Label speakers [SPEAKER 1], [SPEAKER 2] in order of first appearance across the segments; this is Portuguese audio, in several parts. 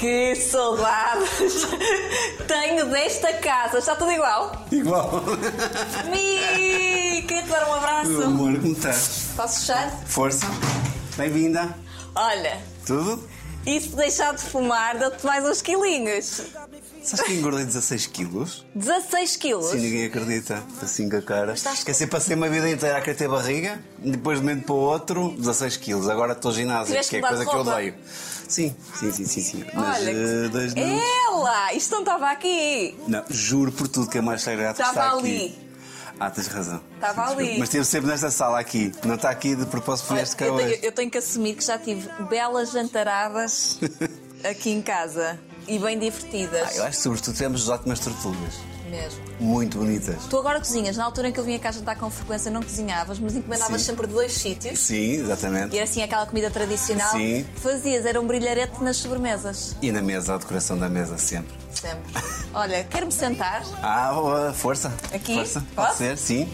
[SPEAKER 1] Que saudades tenho desta casa. Está tudo igual?
[SPEAKER 2] Igual.
[SPEAKER 1] Mi, queria te dar um abraço.
[SPEAKER 2] Meu amor, como estás?
[SPEAKER 1] Posso fechar?
[SPEAKER 2] Força. Bem-vinda.
[SPEAKER 1] Olha,
[SPEAKER 2] Tudo?
[SPEAKER 1] e se deixar de fumar, dou-te mais uns quilinhos.
[SPEAKER 2] Sabes que engordei 16 quilos?
[SPEAKER 1] 16 quilos.
[SPEAKER 2] Sim, ninguém acredita. Assim com a cara.
[SPEAKER 1] Estás-
[SPEAKER 2] Quer dizer, passei uma vida inteira a querer ter barriga, depois de um momento para o outro, 16 quilos. Agora estou ginásio,
[SPEAKER 1] Tiveste
[SPEAKER 2] que é coisa que eu odeio. Sim, sim, sim, sim. sim. Mas
[SPEAKER 1] Olha,
[SPEAKER 2] eh, dois
[SPEAKER 1] que... ela! Isto não estava aqui.
[SPEAKER 2] Não, juro por tudo que é mais
[SPEAKER 1] Estava
[SPEAKER 2] está
[SPEAKER 1] ali.
[SPEAKER 2] aqui. Ah, tens razão.
[SPEAKER 1] Estava ali.
[SPEAKER 2] Mas esteve sempre nesta sala aqui. Não está aqui de propósito por
[SPEAKER 1] Olha,
[SPEAKER 2] este cá
[SPEAKER 1] eu, tenho, eu tenho que assumir que já tive belas jantaradas aqui em casa e bem divertidas.
[SPEAKER 2] Ah, eu acho que sobretudo tivemos ótimas tortugas.
[SPEAKER 1] Mesmo.
[SPEAKER 2] Muito bonitas.
[SPEAKER 1] Tu agora cozinhas. Na altura em que eu vinha cá jantar com frequência não cozinhavas, mas encomendavas
[SPEAKER 2] Sim.
[SPEAKER 1] sempre de dois sítios.
[SPEAKER 2] Sim, exatamente.
[SPEAKER 1] E era assim aquela comida tradicional
[SPEAKER 2] Sim.
[SPEAKER 1] fazias, era um brilharete nas sobremesas.
[SPEAKER 2] E na mesa, a decoração da mesa, sempre.
[SPEAKER 1] Sempre. Olha, quero-me sentar.
[SPEAKER 2] Ah, força.
[SPEAKER 1] Aqui?
[SPEAKER 2] Força.
[SPEAKER 1] Posso?
[SPEAKER 2] Pode ser, sim.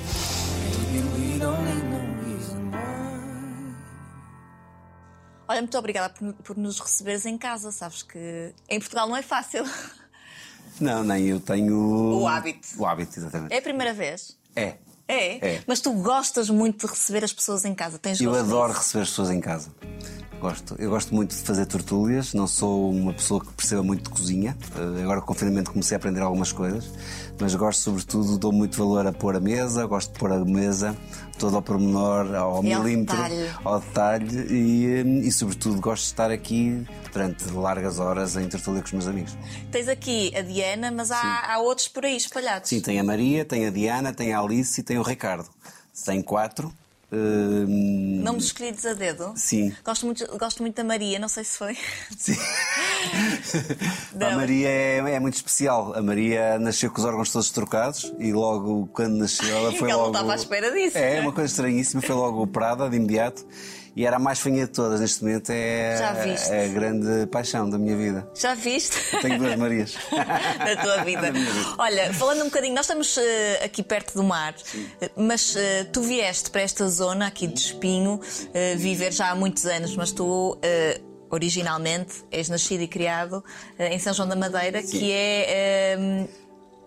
[SPEAKER 1] Olha, muito obrigada por, por nos receberes em casa. Sabes que em Portugal não é fácil.
[SPEAKER 2] Não, nem eu tenho.
[SPEAKER 1] O hábito.
[SPEAKER 2] O hábito, exatamente.
[SPEAKER 1] É a primeira vez?
[SPEAKER 2] É.
[SPEAKER 1] É?
[SPEAKER 2] É.
[SPEAKER 1] Mas tu gostas muito de receber as pessoas em casa? Tens
[SPEAKER 2] Eu adoro
[SPEAKER 1] disso?
[SPEAKER 2] receber as pessoas em casa. Gosto. Eu gosto muito de fazer tortulhas. Não sou uma pessoa que perceba muito de cozinha. Eh, Agora, com o confinamento, comecei a aprender algumas coisas. Mas gosto, sobretudo, dou muito valor a pôr a mesa. Gosto de pôr a mesa todo ao pormenor, ao
[SPEAKER 1] ao
[SPEAKER 2] milímetro,
[SPEAKER 1] detalhe.
[SPEAKER 2] ao detalhe. E, eh, e, sobretudo, gosto de estar aqui durante largas horas em tertúlia com os meus amigos.
[SPEAKER 1] Tens aqui a Diana, mas há, há outros por aí espalhados.
[SPEAKER 2] Sim, tem a Maria, tem a Diana, tem a Alice e tem o Ricardo. Tem quatro. Hum,
[SPEAKER 1] Nomes escolhidos a dedo?
[SPEAKER 2] Sim.
[SPEAKER 1] Gosto muito, gosto muito da Maria, não sei se foi.
[SPEAKER 2] Sim.
[SPEAKER 1] Não.
[SPEAKER 2] A Maria é, é muito especial. A Maria nasceu com os órgãos todos trocados e logo quando nasceu ela foi
[SPEAKER 1] Ela não
[SPEAKER 2] logo.
[SPEAKER 1] estava à espera disso,
[SPEAKER 2] É,
[SPEAKER 1] não é?
[SPEAKER 2] uma coisa estranhíssima. Foi logo operada de imediato e era a mais fanha de todas. Neste momento é,
[SPEAKER 1] viste?
[SPEAKER 2] é a grande paixão da minha vida.
[SPEAKER 1] Já viste?
[SPEAKER 2] Tenho duas Marias.
[SPEAKER 1] na tua vida.
[SPEAKER 2] Vida.
[SPEAKER 1] Olha, falando um bocadinho, nós estamos eh, aqui perto do mar, eh, mas eh, tu vieste para esta zona aqui de Espinho eh, viver já há muitos anos, mas tu. Originalmente és nascido e criado em São João da Madeira, que é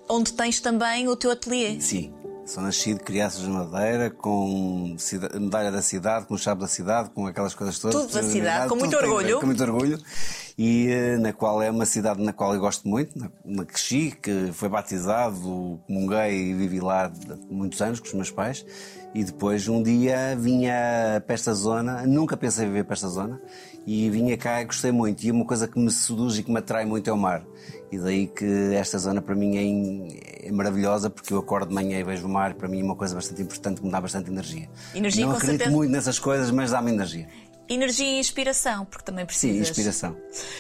[SPEAKER 1] onde tens também o teu ateliê.
[SPEAKER 2] Sim. Sou nascido, crianças de Madeira, com medalha da cidade, com chave da cidade, com aquelas coisas todas.
[SPEAKER 1] Tudo da cidade, com muito orgulho.
[SPEAKER 2] Com muito orgulho. E eh, na qual é uma cidade na qual eu gosto muito, na, na cresci, que foi batizado, comunguei e vivi lá muitos anos com os meus pais. E depois um dia vinha para esta zona, nunca pensei em viver para esta zona, e vinha cá e gostei muito. E uma coisa que me seduz e que me atrai muito é o mar. E daí que esta zona para mim é, in- é maravilhosa porque eu acordo de manhã e vejo o mar, para mim é uma coisa bastante importante que me dá bastante energia.
[SPEAKER 1] Energia,
[SPEAKER 2] Não acredito
[SPEAKER 1] certeza.
[SPEAKER 2] muito nessas coisas, mas dá-me energia.
[SPEAKER 1] Energia e inspiração, porque também
[SPEAKER 2] Sim,
[SPEAKER 1] precisas.
[SPEAKER 2] inspiração.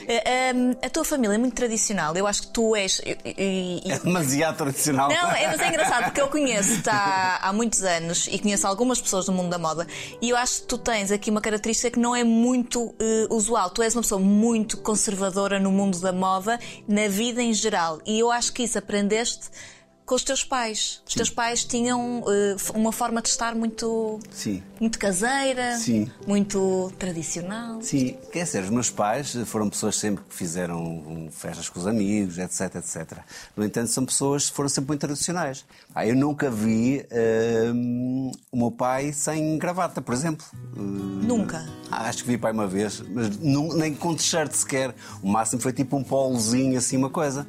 [SPEAKER 1] Eh, ehm, a tua família é muito tradicional. Eu acho que tu és.
[SPEAKER 2] É demasiado tradicional.
[SPEAKER 1] Não, é, mas é engraçado porque eu conheço-te há, há muitos anos e conheço algumas pessoas do mundo da moda e eu acho que tu tens aqui uma característica que não é muito eh, usual. Tu és uma pessoa muito conservadora no mundo da moda, na vida em geral. E eu acho que isso aprendeste com os teus pais. Os teus pais tinham eh, uma forma de estar muito,
[SPEAKER 2] Sim.
[SPEAKER 1] muito caseira,
[SPEAKER 2] Sim.
[SPEAKER 1] muito tradicional.
[SPEAKER 2] Sim, quer dizer, os meus pais foram pessoas sempre que fizeram festas com os amigos, etc, etc. No entanto, são pessoas que foram sempre muito tradicionais. Ah, eu nunca vi hum, o meu pai sem gravata, por exemplo. Hum,
[SPEAKER 1] Nunca.
[SPEAKER 2] ah, Acho que vi pai uma vez, mas nem com t-shirt sequer. O máximo foi tipo um polozinho, assim, uma coisa.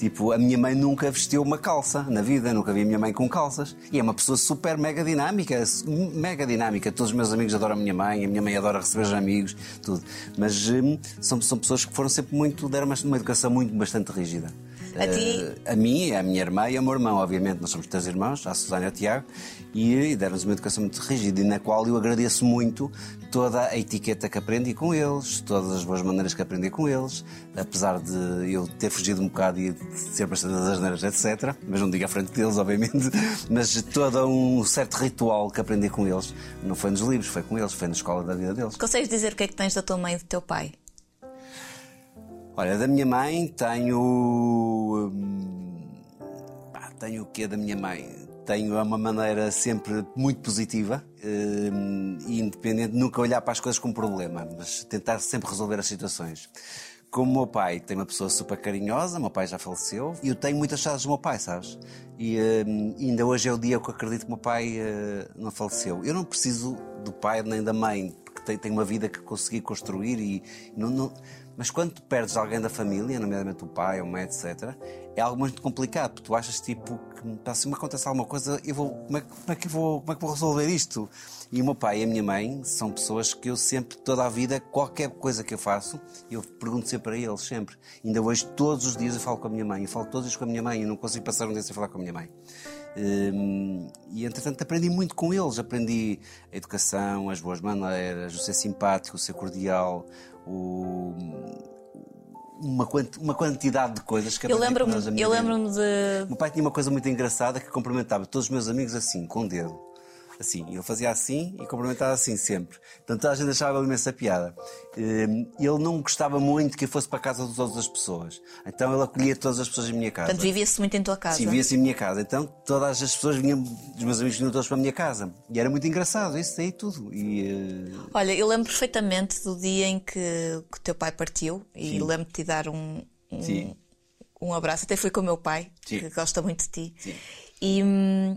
[SPEAKER 2] Tipo, a minha mãe nunca vestiu uma calça na vida, nunca vi a minha mãe com calças. E é uma pessoa super mega dinâmica, mega dinâmica. Todos os meus amigos adoram a minha mãe, a minha mãe adora receber os amigos, tudo. Mas hum, são, são pessoas que foram sempre muito, deram uma educação muito, bastante rígida.
[SPEAKER 1] A ti?
[SPEAKER 2] Eh, a mim, a minha irmã e ao meu irmão, obviamente. Nós somos três irmãos, a Susana e o Tiago, e, e deram-nos uma educação muito rígida e na qual eu agradeço muito toda a etiqueta que aprendi com eles, todas as boas maneiras que aprendi com eles, apesar de eu ter fugido um bocado e de ser bastante das asneiras, etc. Mas não digo à frente deles, obviamente. Mas todo um certo ritual que aprendi com eles, não foi nos livros, foi com eles, foi na escola da vida deles.
[SPEAKER 1] Consegues dizer o que é que tens da tua mãe e do teu pai?
[SPEAKER 2] Olha, da minha mãe tenho. hum, tenho o quê da minha mãe? Tenho uma maneira sempre muito positiva hum, e independente, nunca olhar para as coisas como problema, mas tentar sempre resolver as situações. como o meu pai tem uma pessoa super carinhosa, meu pai já faleceu, e eu tenho muitas saudades do meu pai, sabes? E uh, ainda hoje é o dia que eu acredito que o meu pai uh, não faleceu. Eu não preciso do pai nem da mãe, porque tenho uma vida que consegui construir e não, não... Mas quando tu perdes alguém da família, nomeadamente o pai, a mãe, etc., é algo muito complicado, porque tu achas tipo que se me acontece alguma coisa, eu vou, como, é, como, é que vou, como é que vou resolver isto? E o meu pai e a minha mãe são pessoas que eu sempre, toda a vida, qualquer coisa que eu faço, eu pergunto sempre a eles, sempre. Ainda hoje, todos os dias, eu falo com a minha mãe, eu falo todos os dias com a minha mãe, eu não consigo passar um dia sem falar com a minha mãe. Hum, e entretanto aprendi muito com eles, aprendi a educação, as boas maneiras, o ser simpático, o ser cordial, o uma, uma quantidade de coisas que
[SPEAKER 1] eu lembro-me eu lembro-me de
[SPEAKER 2] meu pai tinha uma coisa muito engraçada que cumprimentava todos os meus amigos assim com o dedo assim. Ele fazia assim e cumprimentava assim sempre. Portanto, a gente achava imensa piada. Hum, ele não gostava muito que eu fosse para a casa de todas as pessoas. Então ele acolhia todas as pessoas em minha casa.
[SPEAKER 1] Portanto, vivia-se muito em tua casa.
[SPEAKER 2] Sim, vivia-se em minha casa. Então todas as pessoas vinham, os meus amigos vinham todos para a minha casa. E era muito engraçado, isso daí tudo. E,
[SPEAKER 1] uh... Olha, eu lembro perfeitamente do dia em que, o teu pai partiu e lembro-te de te dar um, um, um, abraço. Até fui com o meu pai, Sim. que gosta muito de ti. Sim. E, hum,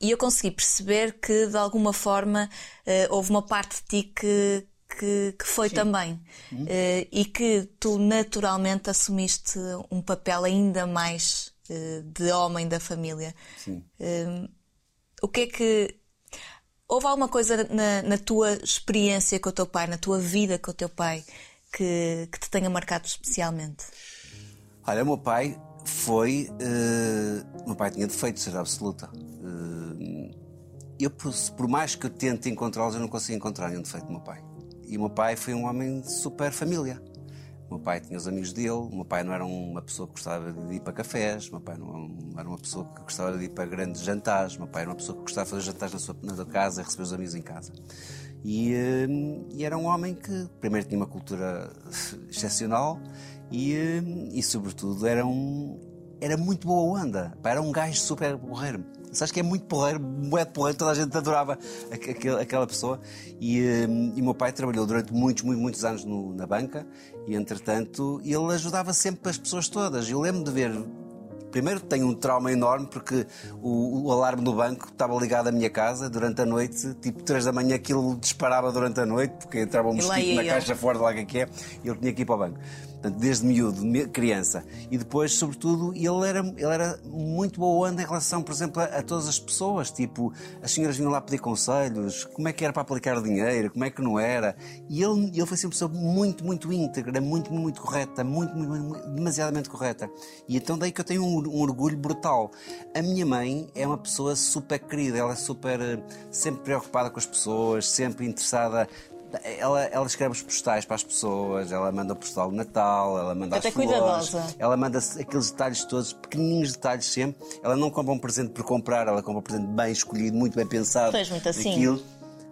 [SPEAKER 1] e eu consegui perceber que, de alguma forma, uh, houve uma parte de ti que, que, que foi Sim. também. Uhum. Uh, e que tu naturalmente assumiste um papel ainda mais uh, de homem da família. Sim. o que é que. Houve alguma coisa na, na, tua experiência com o teu pai, na tua vida com o teu pai, que, que te tenha marcado especialmente?
[SPEAKER 2] Olha, o meu pai foi. Uh, meu pai tinha defeitos, era absoluta. Uh, eu, por mais que eu tente encontrá-los, eu não consigo encontrar nenhum defeito do meu pai. E o meu pai foi um homem de super família. O meu pai tinha os amigos dele, o meu pai não era uma pessoa que gostava de ir para cafés, o meu pai não era uma pessoa que gostava de ir para grandes jantares, o meu pai era uma pessoa que gostava de fazer jantares na sua, na sua casa e receber os amigos em casa. E, uh, e, era um homem que, primeiro, tinha uma cultura excepcional e, eh, e sobretudo, era, um, era muito boa onda. Era um gajo super porreiro. Sabes que é muito porreiro, muito porreiro, toda a gente adorava aquela, aquela pessoa. E, eh, e meu pai trabalhou durante muitos, muitos, muitos anos no, na banca e, entretanto, ele ajudava sempre as pessoas todas. Eu lembro de ver Primeiro tenho um trauma enorme porque o, o, alarme do banco estava ligado à minha casa durante a noite, tipo 3 da manhã aquilo disparava durante a noite, porque entrava um mosquito na caixa fora de lá que é, e ele tinha que ir para o banco. Portanto, desde miúdo, criança. E depois, sobretudo, ele era, ele era muito boa onda em relação, por exemplo, a, a, todas as pessoas. Tipo, as senhoras vinham lá pedir conselhos, como é que era para aplicar o dinheiro, como é que não era. E ele, ele foi sempre uma pessoa muito, muito íntegra, muito, muito correta, muito, muito, muito demasiadamente correta. E então daí que eu tenho um, um, orgulho brutal. A minha mãe é uma pessoa super querida, ela é super, eh, sempre preocupada com as pessoas, sempre interessada ela, ela escreve os postais para as pessoas, ela manda o postal de Natal, ela manda Até as flores, cuidadosa. ela manda aqueles detalhes todos, pequenininhos detalhes sempre. Ela não compra um presente por comprar, ela compra um presente bem escolhido, muito bem pensado.
[SPEAKER 1] Fez muito assim. Aquilo.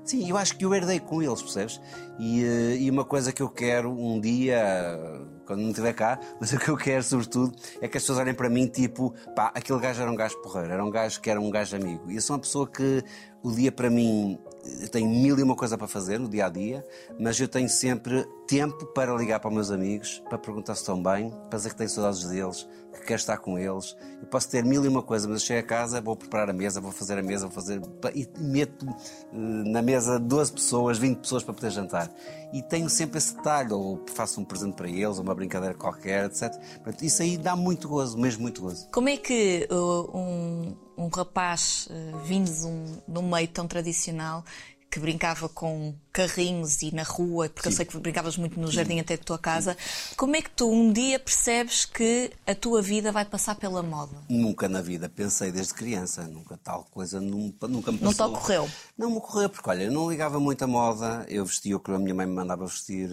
[SPEAKER 2] Sim, eu acho que eu herdei com eles, percebes? E, eh, e uma coisa que eu quero um dia, quando não estiver cá, mas o que eu quero, sobretudo, é que as pessoas olhem para mim tipo, pá, aquele gajo era um gajo porreiro, era um gajo que era um gajo amigo. E eu sou uma pessoa que o dia para mim eu tenho mil e uma coisa para fazer no dia a dia, mas eu tenho sempre tempo para ligar para os meus amigos, para perguntar se estão bem, para dizer que tenho saudades deles, que quero estar com eles. Eu posso ter mil e uma coisa, mas eu chego a casa, vou preparar a mesa, vou fazer a mesa, vou fazer. e meto eh, na mesa 12 pessoas, 20 pessoas para poder jantar. E tenho sempre esse detalhe, ou faço um presente para eles, ou uma brincadeira qualquer, etc. Isso aí dá muito gozo, mesmo muito gozo.
[SPEAKER 1] Como é que uh, um, um rapaz uh, vindo de um, de um meio tão tradicional que brincava com carrinhos e na rua, porque Sim. eu sei que brincavas muito no jardim Sim. até da tua casa. Sim. Como é que tu um dia percebes que a tua vida vai passar pela moda?
[SPEAKER 2] Nunca na vida pensei desde criança, nunca tal coisa nunca, nunca me
[SPEAKER 1] passou. Não te ocorreu?
[SPEAKER 2] Não me ocorreu, porque olha, eu não ligava muito à moda, eu vestia o que a minha mãe me mandava vestir,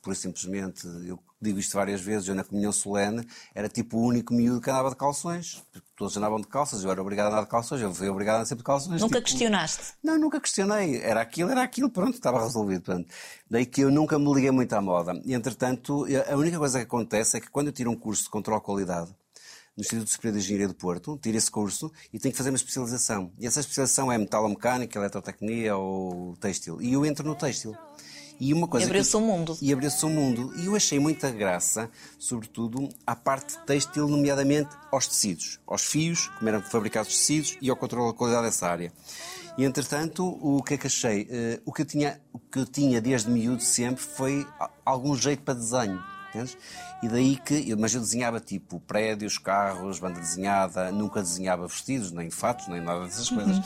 [SPEAKER 2] por simplesmente eu digo isto várias vezes, eu na comunhão solene era tipo o único miúdo que andava de calções. Todos andavam de calças, eu era obrigado a andar de calções, eu fui obrigado a andar sempre de calções.
[SPEAKER 1] Nunca
[SPEAKER 2] tipo...
[SPEAKER 1] questionaste?
[SPEAKER 2] Não, nunca questionei. Era aquilo, era aquilo, pronto, estava resolvido. Pronto. Daí que eu nunca me liguei muito à moda. E, entretanto, a única coisa que acontece é que quando eu tiro um curso de controle de qualidade, no Instituto Superior de Engenharia do Porto, tiro esse curso e tenho que fazer uma especialização. E essa especialização é metalomecânica, eletrotecnia ou têxtil. E eu entro no têxtil. E uma coisa.
[SPEAKER 1] abriu-se o mundo.
[SPEAKER 2] E abriu-se o mundo. E eu achei muita graça, sobretudo, à parte têxtil, nomeadamente aos tecidos, aos fios, como eram fabricados tecidos, e ao controle da qualidade dessa área. E entretanto, o que é que achei? Uh, o, que eu tinha, o que eu tinha desde miúdo sempre foi algum jeito para desenho. Entendes? E daí que, mas eu desenhava tipo prédios, carros, banda desenhada, nunca desenhava vestidos, nem fatos, nem nada dessas coisas. Uhum.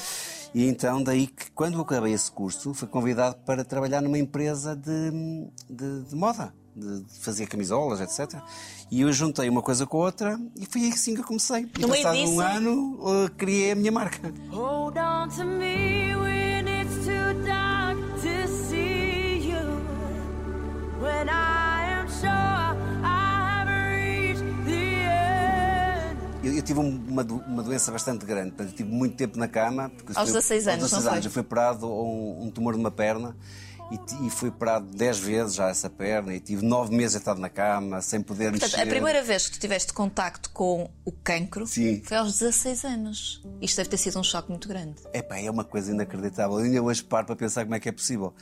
[SPEAKER 2] E então daí que quando eu acabei esse curso fui convidado para trabalhar numa empresa de, de, de moda, de, fazer camisolas, etc. E eu juntei uma coisa com a outra e foi assim que eu comecei. E
[SPEAKER 1] no
[SPEAKER 2] passado
[SPEAKER 1] um
[SPEAKER 2] ano uh, criei a minha marca. Hold on to me tive uma, uma doença bastante grande, eu tive muito tempo na cama.
[SPEAKER 1] Aos 16 anos,
[SPEAKER 2] aos 16 anos, eu fui operado um, um tumor de uma perna e, e fui operado 10 vezes já essa perna e tive 9 meses estado na cama, sem poder
[SPEAKER 1] Portanto,
[SPEAKER 2] mexer.
[SPEAKER 1] a primeira vez que tu tiveste contacto com o cancro
[SPEAKER 2] Sim.
[SPEAKER 1] foi aos 16 anos. Isto deve ter sido um choque muito grande.
[SPEAKER 2] É pá, é uma coisa inacreditável. Eu ainda hoje paro para pensar como é que é possível.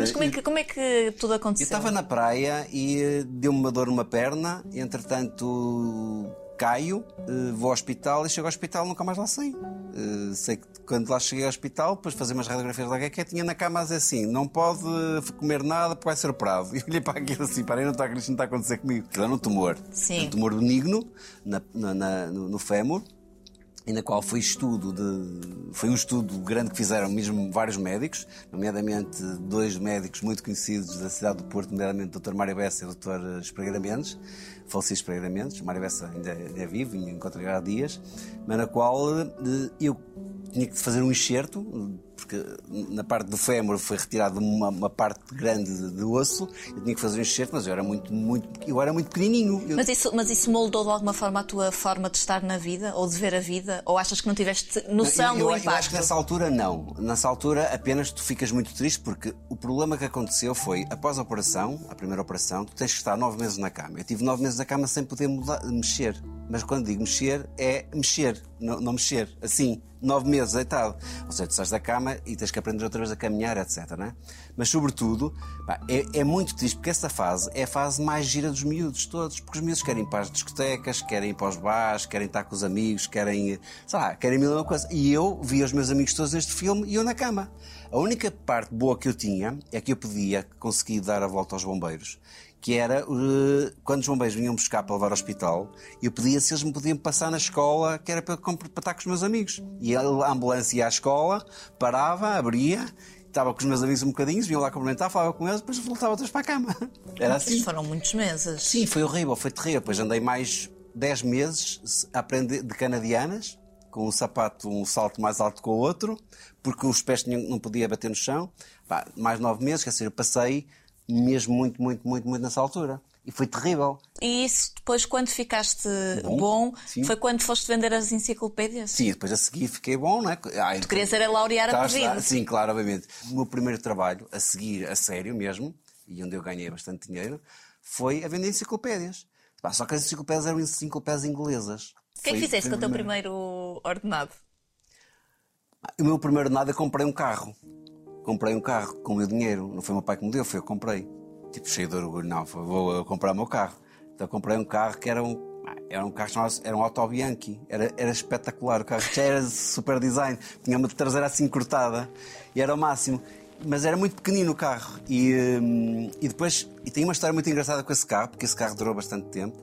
[SPEAKER 1] Mas como é que, como é que tudo aconteceu?
[SPEAKER 2] Eu estava na praia e eh, deu-me uma dor numa perna, entretanto caio, eh, vou ao hospital e chego ao hospital nunca mais lá saí. Eh, sei que quando lá cheguei ao hospital, depois fazer umas radiografias lá que tinha na cama assim: não pode comer nada porque vai ser operado. E olhei para aquilo assim: parei, não está, não está a acontecer comigo. Aquilo era um tumor.
[SPEAKER 1] Sim.
[SPEAKER 2] Um tumor benigno na, na, na, no, no fémur e na qual foi estudo de, foi um estudo grande que fizeram mesmo vários médicos, nomeadamente dois médicos muito conhecidos da cidade do Porto, nomeadamente o Dr. Mário Bessa e o Dr. Espregueira Mendes, falecido Espregueira Mendes, Mário Bessa ainda, ainda é vivo, encontrei há dias, mas na qual eh, eu tinha que fazer um enxerto, porque na parte do fémur foi retirado uma, uma parte grande de, de, osso, eu tinha que fazer um enxerto, mas eu era muito, muito, eu era muito pequenininho. Eu...
[SPEAKER 1] Mas, isso, mas isso moldou de alguma forma a tua forma de estar na vida, ou de ver a vida, ou achas que não tiveste noção
[SPEAKER 2] eu,
[SPEAKER 1] do
[SPEAKER 2] eu,
[SPEAKER 1] impacto?
[SPEAKER 2] Eu acho que nessa altura não. Nessa altura apenas tu ficas muito triste, porque o problema que aconteceu foi, após a operação, a primeira operação, tu tens que estar nove meses na cama. Eu tive nove meses na cama sem poder mudar, mexer. Mas quando digo mexer, é mexer, não, não mexer, assim, nove meses deitado. Ou seja, tu sais da cama e tens que aprender outra vez a caminhar, etc. É? Mas, sobretudo, pá, é, é, muito triste, porque essa fase é a fase mais gira dos miúdos todos, porque os miúdos querem ir para as discotecas, querem ir para os bares, querem estar com os amigos, querem, sei lá, querem mil uma coisa. E eu vi os meus amigos todos neste filme e eu na cama. A única parte boa que eu tinha é que eu podia conseguir dar a volta aos bombeiros que era uh, quando os bombeiros vinham buscar para levar ao hospital, eu pedia se eles me podiam passar na escola, que era para, para estar com os meus amigos. E a ambulância ia à escola, parava, abria, estava com os meus amigos um bocadinho, vinham lá cumprimentar, falava com eles, depois voltava outros para a cama. Era assim.
[SPEAKER 1] Foram muitos meses.
[SPEAKER 2] Sim, foi horrível, foi terrível. Depois andei mais 10 meses a aprender de canadianas, com um sapato, um salto mais alto que o outro, porque os pés não podia bater no chão. Pá, mais 9 meses, quer dizer, eu passei mesmo muito, muito, muito, muito nessa altura. E foi terrível.
[SPEAKER 1] E isso depois, quando ficaste bom, bom foi quando foste vender as enciclopédias?
[SPEAKER 2] Sim, depois a seguir fiquei bom, não é?
[SPEAKER 1] Ai, tu querias era laurear a vida.
[SPEAKER 2] Sim, claro, obviamente. O meu primeiro trabalho, a seguir, a sério mesmo, e onde eu ganhei bastante dinheiro, foi a vender enciclopédias. Só que as enciclopédias eram enciclopédias inglesas.
[SPEAKER 1] O que é que fizeste com o teu primeiro ordenado?
[SPEAKER 2] O meu primeiro ordenado eu comprei um carro comprei um carro com o meu dinheiro. Não foi o meu pai que me deu, foi eu que comprei. Tipo, cheio de orgulho, não, vou comprar o meu carro. Então comprei um carro que era um. Era um carro chamado, era um Auto Bianchi, era, era espetacular. O carro já era super design, tinha uma traseira assim cortada e era o máximo. Mas era muito pequenino o carro. E, hum, e depois, e tem uma história muito engraçada com esse carro, porque esse carro durou bastante tempo.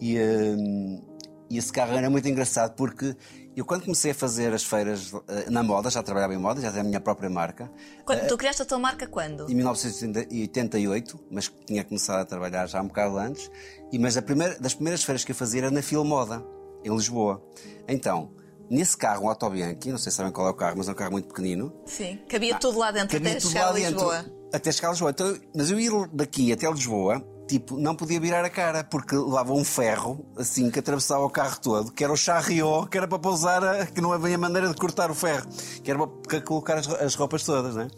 [SPEAKER 2] E, hum, e esse carro era muito engraçado porque eu, quando comecei a fazer as feiras eh, na moda, já trabalhava em moda, já tinha a minha própria marca.
[SPEAKER 1] Quando, tu criaste a tua marca quando?
[SPEAKER 2] Em 1988, mas tinha começado a trabalhar já um bocado antes. E, mas a primeira, das primeiras feiras que eu fazia era na Filmoda, em Lisboa. Então, nesse carro, um Autobianchi, não sei se sabem qual é o carro, mas é um carro muito pequenino.
[SPEAKER 1] Sim, cabia ah, tudo lá dentro até chegar a Lisboa.
[SPEAKER 2] Até chegar a Lisboa. Então, mas eu ir daqui até Lisboa tipo, não podia virar a cara, porque levava um ferro, assim, que atravessava o carro todo, que era o charriot, que era para pousar, a, que não havia maneira de cortar o ferro, que era para colocar as, as roupas todas, não é?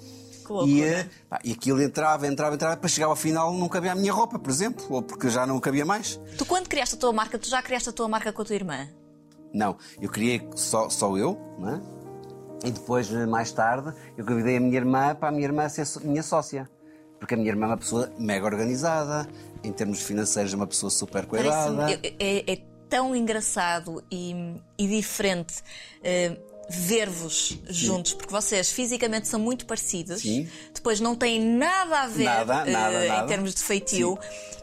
[SPEAKER 1] E,
[SPEAKER 2] eh, pá, e aquilo entrava, entrava, entrava, para chegar ao final não cabia a minha roupa, por exemplo, ou porque já não cabia mais.
[SPEAKER 1] Tu, quando criaste a tua marca, tu já criaste a tua marca com a tua irmã?
[SPEAKER 2] Não, eu criei só, só eu, não é? E depois, mais tarde, eu convidei a minha irmã para a minha irmã ser minha sócia Porque a minha irmã é uma pessoa mega organizada, em termos financeiros é uma pessoa super cuidada.
[SPEAKER 1] É, é- tão engraçado e, e diferente eh, ver-vos juntos, porque vocês fisicamente são muito parecidos,
[SPEAKER 2] Sim.
[SPEAKER 1] depois não têm nada a ver
[SPEAKER 2] Nada,
[SPEAKER 1] eh,
[SPEAKER 2] nada,
[SPEAKER 1] em termos de feitio.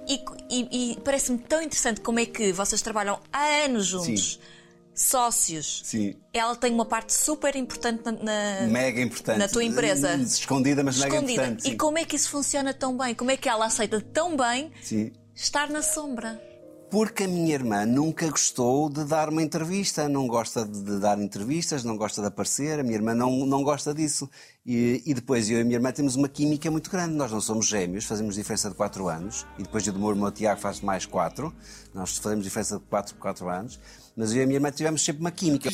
[SPEAKER 1] E, e- e parece-me tão interessante como é que vocês trabalham há anos juntos, sócios.
[SPEAKER 2] Sim.
[SPEAKER 1] Ela tem uma parte super importante na,
[SPEAKER 2] Mega importante.
[SPEAKER 1] na tua empresa.
[SPEAKER 2] Escondida, mas mega
[SPEAKER 1] escondida.
[SPEAKER 2] importante.
[SPEAKER 1] E
[SPEAKER 2] sim.
[SPEAKER 1] como é que isso funciona tão bem? Como é que ela aceita tão bem
[SPEAKER 2] Sim.
[SPEAKER 1] estar na sombra?
[SPEAKER 2] Porque a minha irmã nunca gostou de dar uma entrevista, não gosta de, dar entrevistas, não gosta de aparecer, a minha irmã não, não gosta disso. E, e depois eu e a minha irmã temos uma química muito grande. Nós não somos gêmeos, fazemos diferença de 4 anos, e depois do meu irmão Tiago faz mais 4. Nós fazemos diferença de 4 por 4 anos, mas eu e a minha irmã tivemos sempre uma química.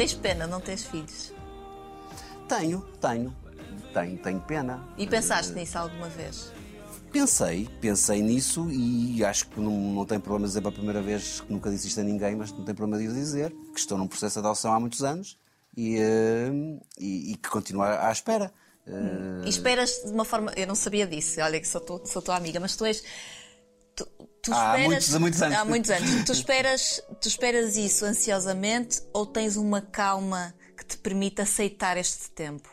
[SPEAKER 1] Tens pena não tens filhos?
[SPEAKER 2] Tenho, tenho, tenho, tenho pena.
[SPEAKER 1] E pensaste nisso alguma vez?
[SPEAKER 2] Pensei, pensei nisso e acho que não, não tem problema dizer pela primeira vez que nunca disse isto a ninguém, mas não tem problema de o dizer, que estou num processo de adoção há muitos anos e, eh, e, e que continuo à espera.
[SPEAKER 1] E esperas de uma forma. Eu não sabia disso, olha que sou, tu, sou tua amiga, mas tu és. Tu, tu
[SPEAKER 2] Há
[SPEAKER 1] esperas,
[SPEAKER 2] muitos- há muitos anos.
[SPEAKER 1] Há muitos anos. Tu esperas, tu esperas isso ansiosamente ou tens uma calma que te permite aceitar este tempo?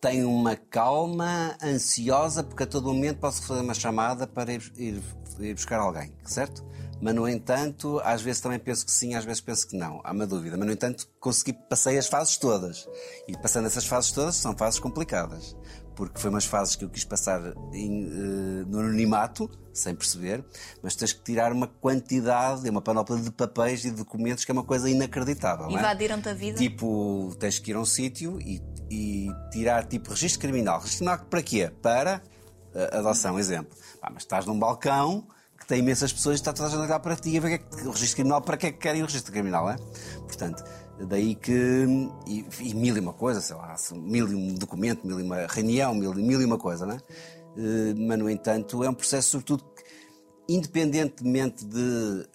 [SPEAKER 2] tenho uma calma ansiosa porque a todo momento posso fazer uma chamada para ir, ir- ir buscar alguém, certo? Mas, no entanto, às vezes também penso que sim, às vezes penso que não. Há uma dúvida. Mas, no entanto, consegui, passei as fases todas. E passando essas fases todas, são fases complicadas. Porque foi umas fases que eu quis passar em, eh, no anonimato, sem perceber, mas tens que tirar uma quantidade, uma panóplia de papéis e de documentos que é uma coisa inacreditável. é?
[SPEAKER 1] Invadiram-te a vida?
[SPEAKER 2] Tipo, tens que ir a um sítio e, e tirar tipo registro criminal. Registro criminal para quê? Para a adoção, exemplo. Pá, mas estás num balcão que tem imensas pessoas e está toda a gente a olhar para ti e a ver o que é que- o registro criminal, para que é que querem o registro criminal, é? Portanto, daí que. E, e mil e uma coisa, sei lá, mil e um documento, mil e uma reunião, mil, mil e uma coisa, não é? Eh, Mas, no entanto, é um processo, sobretudo, independentemente de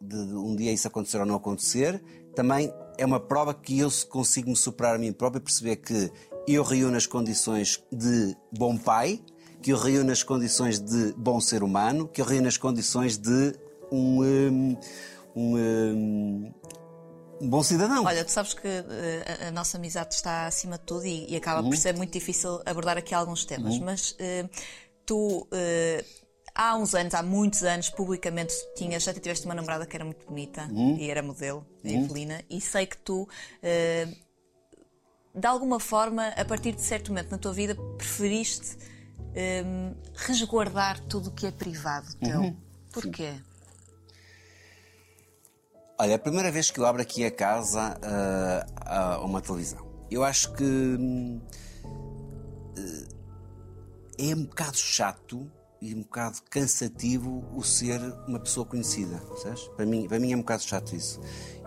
[SPEAKER 2] de um dia isso acontecer ou não acontecer, também é uma prova que eu consigo me superar a mim próprio e perceber que eu reúno as condições de bom pai, que eu reúno as condições de bom ser humano, que eu reúno as condições de um, hum, um, hum, um bom cidadão.
[SPEAKER 1] Olha, tu sabes que eh, a, a nossa amizade está acima de tudo e, e acaba
[SPEAKER 2] Uhum.
[SPEAKER 1] por ser muito difícil abordar aqui alguns temas, mas eh, tu. eh, Há uns anos, há muitos anos, publicamente tinhas, já tiveste uma namorada que era muito bonita
[SPEAKER 2] Uhum.
[SPEAKER 1] e era modelo, a Evelina, e sei que tu, de alguma forma, a partir de certo momento na tua vida, preferiste resguardar tudo o que é privado teu.
[SPEAKER 2] Uhum.
[SPEAKER 1] Porquê?
[SPEAKER 2] Olha, é a primeira vez que eu abro aqui a casa ah, a uma televisão. Eu acho que eh, é um bocado chato e um bocado cansativo o ser uma pessoa conhecida, percebes? Para mim, para mim é um bocado chato isso.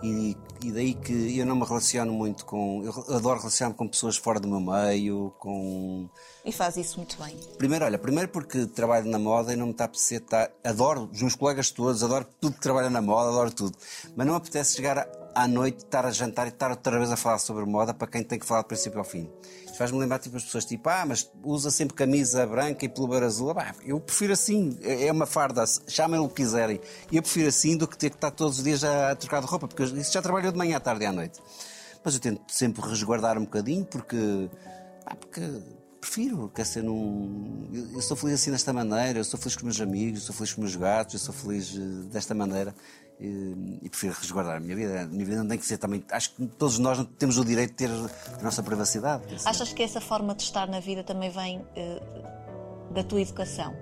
[SPEAKER 2] E, e daí que eu não me relaciono muito com. Eu adoro relacionar-me com pessoas fora do meu meio, com.
[SPEAKER 1] E faz isso muito bem.
[SPEAKER 2] Primeiro, olha, primeiro porque trabalho na moda e não me está a apetecer estar. Adoro os meus colegas todos, adoro tudo que trabalha na moda, adoro tudo. Mas não me apetece chegar à noite, estar a jantar e estar outra vez a falar sobre moda para quem tem que falar do princípio ao fim. Faz-me lembrar tipo as pessoas tipo, ah, mas usa sempre camisa branca e pullover azul. Ah, eu prefiro assim, é uma farda, chamem o que quiserem. Eu prefiro assim do que ter que estar todos os dias a, a trocar de roupa, porque isso já trabalhou de manhã, à tarde e à noite. Mas eu tento sempre resguardar um bocadinho porque. porque prefiro, quer ser num. Eu, sou feliz assim desta maneira, eu sou feliz com os meus amigos, eu sou feliz com os meus gatos, eu sou feliz eh, desta maneira e, e prefiro resguardar a minha vida. A minha vida não tem que ser também. Acho que todos nós temos o direito de ter a nossa privacidade. dizer.
[SPEAKER 1] Achas que essa forma de estar na vida também vem eh, da tua educação?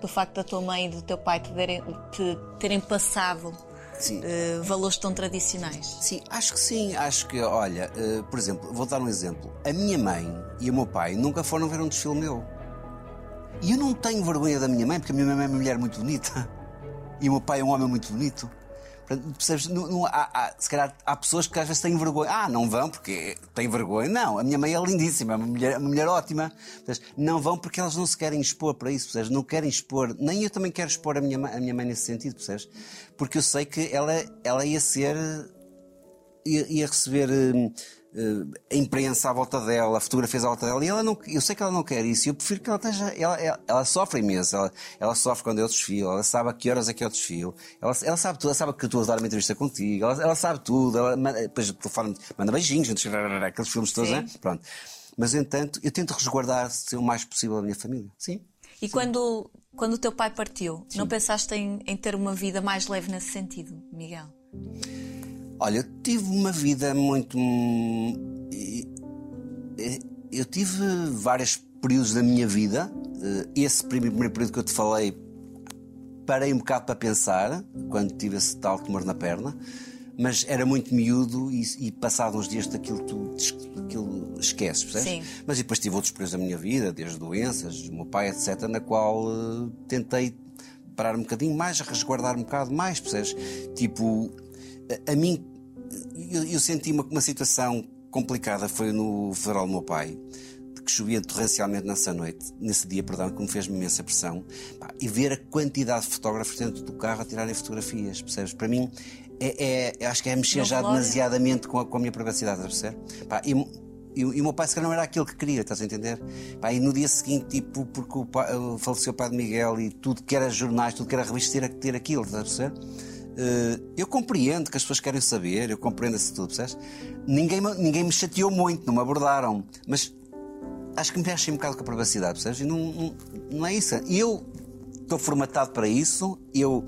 [SPEAKER 1] Do facto da tua mãe e do teu pai te te terem passado
[SPEAKER 2] Sim.
[SPEAKER 1] eh, valores tão tradicionais?
[SPEAKER 2] Sim, acho que sim. Acho que, olha, eh, por exemplo, vou dar um exemplo. A minha mãe e o meu pai nunca foram ver um desfile meu. E eu não tenho vergonha da minha mãe, porque a minha mãe é uma mulher muito bonita. E o meu pai é um homem muito bonito. Percebes? Não- não há- há- se calhar há pessoas que às vezes têm vergonha. Ah, não vão porque têm vergonha. Não, a minha mãe é lindíssima, é uma mulher, uma mulher ótima. Percebes? Não vão porque elas não se querem expor para isso, percebes? Não querem expor. Nem eu também quero expor a minha, a minha mãe nesse sentido, percebes? Porque eu sei que ela, ela ia ser ia, ia receber hum, a imprensa à volta dela, fotografias à volta dela, e ela não, eu sei que ela não quer isso, e eu prefiro que ela esteja. Ela, ela, ela sofre imenso, ela, ela sofre quando eu desfilo, ela sabe a que horas é que eu desfilo, ela, ela sabe tudo, ela sabe que eu estou a dar uma entrevista contigo, ela, sabe tudo, ela, depois telefone manda beijinhos, aqueles filmes todos,
[SPEAKER 1] Sim.
[SPEAKER 2] né? Pronto. Mas, entanto, eu tento resguardar-se o mais possível a minha família. Sim.
[SPEAKER 1] E quando, quando o teu pai partiu, não pensaste em, em ter uma vida mais leve nesse sentido, Miguel?
[SPEAKER 2] Olha, eu tive uma vida muito. hum, Eu tive vários períodos da minha vida. Eh, Esse primeiro período que eu te falei, parei um bocado para pensar, quando tive esse tal tumor na perna, mas era muito miúdo e, e passado uns dias daquilo tu aquilo esqueces, percebes?
[SPEAKER 1] Sim.
[SPEAKER 2] Mas depois tive outros períodos da minha vida, desde doenças, o meu pai, etc., na qual eh, tentei parar um bocadinho mais, resguardar um bocado mais, percebes? Tipo, a, a mim, eu, eu senti uma, uma situação complicada, foi no funeral do meu pai, que chovia torrencialmente nessa noite, nesse dia, perdão, que me fez imensa pressão, pá, e ver a quantidade de fotógrafos dentro do carro a tirarem fotografias, percebes? Para mim, é, é- acho que é mexer
[SPEAKER 1] Não
[SPEAKER 2] já demasiadamente com a, com a minha privacidade? Pá, e, e, e o meu pai, se calhar, não era aquilo que queria, estás a entender? Pá, e no dia seguinte, tipo, porque o pai, faleceu o pai de Miguel e tudo que era jornais, tudo que era revistas, ter, ter aquilo, estás a perceber? Uh, eu compreendo que as pessoas querem saber, eu compreendo isso tudo, percebes? Ninguém, ninguém me chateou muito, não me abordaram, mas acho que me mexem um bocado com a privacidade, percebes? E não, não, não é isso. Eu estou formatado para isso, eu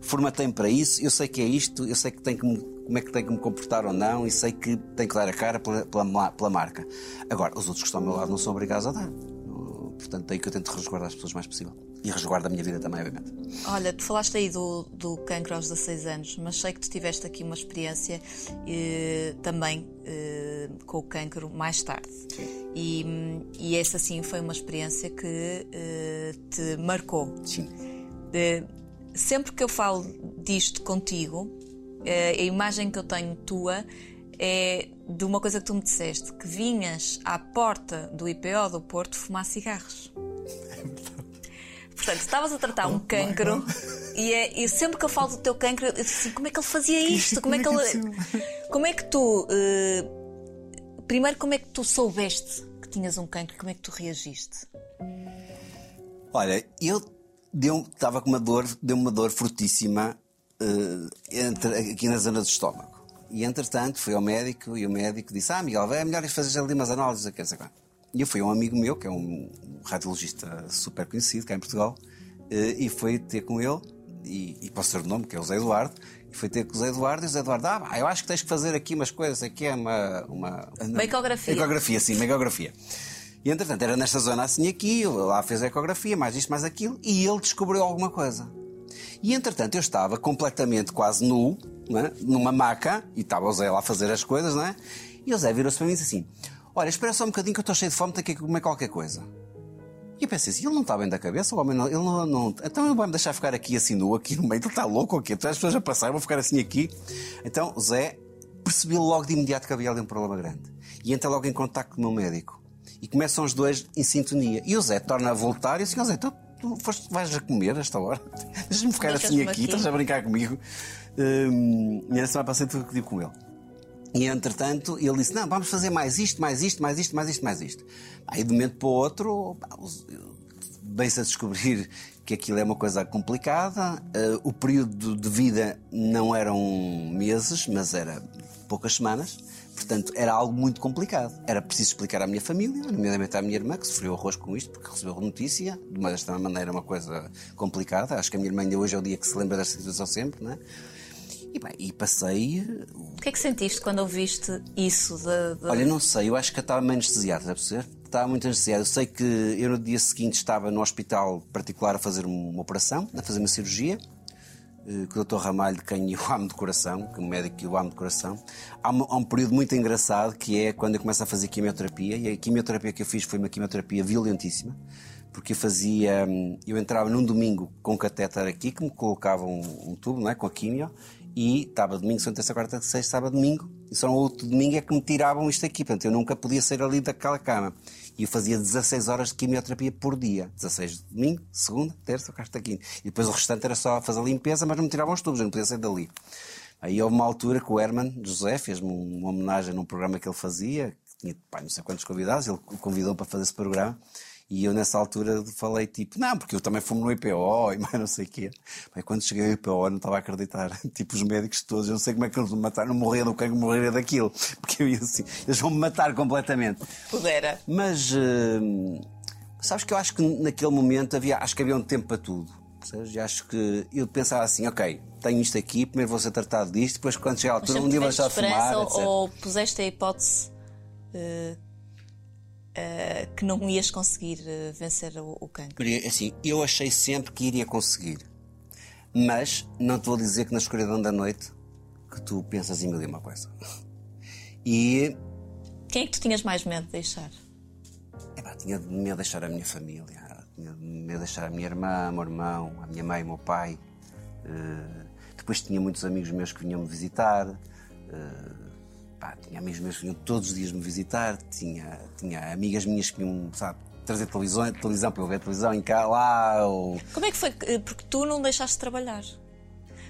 [SPEAKER 2] formatei-me para isso, eu sei que é isto, eu sei que tenho que me, como é que tenho que me comportar ou não, e sei que tenho que dar a cara pela, pela, pela marca. Agora, os outros que estão ao meu lado não são obrigados a dar. Portanto, daí que eu tento resguardar as pessoas o mais possível. E resguardo a minha vida também, obviamente.
[SPEAKER 1] Olha, tu falaste aí do, do cancro aos 16 anos, mas sei que tu tiveste aqui uma experiência eh, também eh, com o cancro mais tarde. E, hum, e essa sim foi uma experiência que eh, te marcou.
[SPEAKER 2] Sim.
[SPEAKER 1] Sempre que eu falo disto contigo, eh, a imagem que eu tenho tua é de uma coisa que tu me disseste, que vinhas à porta do IPO do Porto fumar cigarros. Portanto, estavas a tratar um cancro e, é, e sempre que eu falo do teu cancro, eu disse assim, como é que ele fazia isto? Como é que ele. Como é que tu. eh, primeiro, como é que tu soubeste que tinhas um cancro? Como é que tu reagiste?
[SPEAKER 2] Olha, eu estava com uma dor, deu uma dor fortíssima eh, entre- aqui na zona do estômago. E entretanto fui ao médico e o médico disse: Ah, Miguel, é melhor fazer ali umas análises. sei quanto." E eu fui a um amigo meu, que é um radiologista super conhecido cá em Portugal, eh, e fui ter com ele, e, e posso ser o nome, que é o Zé Eduardo, e fui ter com o Zé Eduardo, e o Zé Eduardo, ah, eu acho que tens que fazer aqui umas coisas, aqui é uma. uma
[SPEAKER 1] Uma ecografia.
[SPEAKER 2] Ecografia, sim, uma ecografia. E entretanto era nesta zona assim aqui, lá fez a ecografia, mais isto, mais aquilo, e ele descobriu alguma coisa. E entretanto eu estava completamente quase nu, é? numa maca, e estava o Zé lá a fazer as coisas, não é? E o Zé virou-se para mim e disse assim: Olha, espera só um bocadinho que eu estou cheio de fome, tenho que comer qualquer coisa. E eu pensei assim: ele não está bem da cabeça, o homem não. Ele não, não- então ele vai me deixar ficar aqui assim nu, aqui no meio, ele está louco ou quê? Então as pessoas a passar, vou ficar assim aqui. Então o Zé percebeu logo de imediato que havia ali um problema grande. E entra logo em contacto com o meu médico. E começam os dois em sintonia. E o Zé torna a voltar e assim: "Ó Zé, tu, tu foste, vais a comer a esta hora? Deixa-me ficar assim aqui,
[SPEAKER 1] aqui."
[SPEAKER 2] estás a brincar comigo. Hum, e na semana passada tive que com ele. E entretanto ele disse: Não, vamos fazer mais isto, mais isto, mais isto, mais isto, mais isto. Aí de um momento para o outro, pá, os- bem-se a descobrir que aquilo é uma coisa complicada. Eh, o período de vida não eram meses, mas era poucas semanas. Portanto, era algo muito complicado. Era preciso explicar à minha família, nomeadamente à minha irmã, que sofreu arroz com isto, porque recebeu notícia. De uma desta maneira, uma coisa complicada. Acho que a minha irmã ainda hoje é o dia que se lembra desta situação sempre, não é? E, bem, e passei
[SPEAKER 1] O que é que sentiste quando ouviste isso? Da, da-
[SPEAKER 2] Olha, não sei, eu acho que eu estava meio anestesiado, a perceber? Estava muito anestesiado. Eu sei que eu no dia seguinte estava no hospital particular a fazer uma operação, a fazer uma cirurgia, eh, com o Dr. Ramalho, de quem eu amo de coração, que é um médico que eu amo de coração. Há, uma- há um período muito engraçado que é quando eu começo a fazer quimioterapia, e a quimioterapia que eu fiz foi uma quimioterapia violentíssima, porque eu fazia. hum, Eu entrava num domingo com um catéter aqui, que me colocava um, um tubo, não é? Com a quimio, E estava domingo, segunda, terça, quarta, sexta, sábado, domingo. E só no outro domingo é que me tiravam isto aqui. Portanto, eu nunca podia sair ali daquela cama. E eu fazia 16 horas de quimioterapia por dia. 16 de domingo, segunda, terça, quarta, quinta. E depois o restante era só fazer a limpeza, mas não me tiravam os tubos, eu não podia sair dali. Aí houve uma altura que o Herman José fez-me uma homenagem num programa que ele fazia, que tinha pá, não sei quantos convidados, ele o convidou para fazer esse programa. E eu nessa altura falei tipo, não, porque eu também fui no IPO e mais não sei o quê. Bem, quando cheguei ao IPO eu não estava a acreditar. Tipo, os médicos todos, eu não sei como é que eles me mataram, não morria do cancro, morreria daquilo. Porque eu ia assim, eles vão me matar completamente.
[SPEAKER 1] Pudera.
[SPEAKER 2] Mas hum, sabes que eu acho que naquele momento havia, acho que havia um tempo para tudo. percebes? E acho que eu pensava assim, ok, tenho isto aqui, primeiro vou ser tratado disto, depois quando chegar
[SPEAKER 1] Mas
[SPEAKER 2] altura um dia vou deixar de fumar.
[SPEAKER 1] esperança
[SPEAKER 2] etc.
[SPEAKER 1] ou, ou puseste a hipótese eh, eh, que não ias conseguir eh, vencer o, o cancro?
[SPEAKER 2] Maria, assim, eu achei sempre que iria conseguir. Mas não te vou dizer que na escuridão da noite que tu pensas em mil e uma coisa. E
[SPEAKER 1] Quem é que tu tinhas mais medo de deixar?
[SPEAKER 2] epá, tinha medo de deixar a minha família, tinha de medo de deixar a minha irmã, o meu irmão, a minha mãe, o meu pai. Eh, depois tinha muitos amigos meus que vinham me visitar. Eh, pá, tinha amigos meus que vinham todos os dias me visitar. Tinha, tinha amigas minhas que vinham, sabe, trazer televisão, televisão para eu ver televisão em cá, lá. Ou...
[SPEAKER 1] Como é que foi? Eh, Porque tu não deixaste de trabalhar.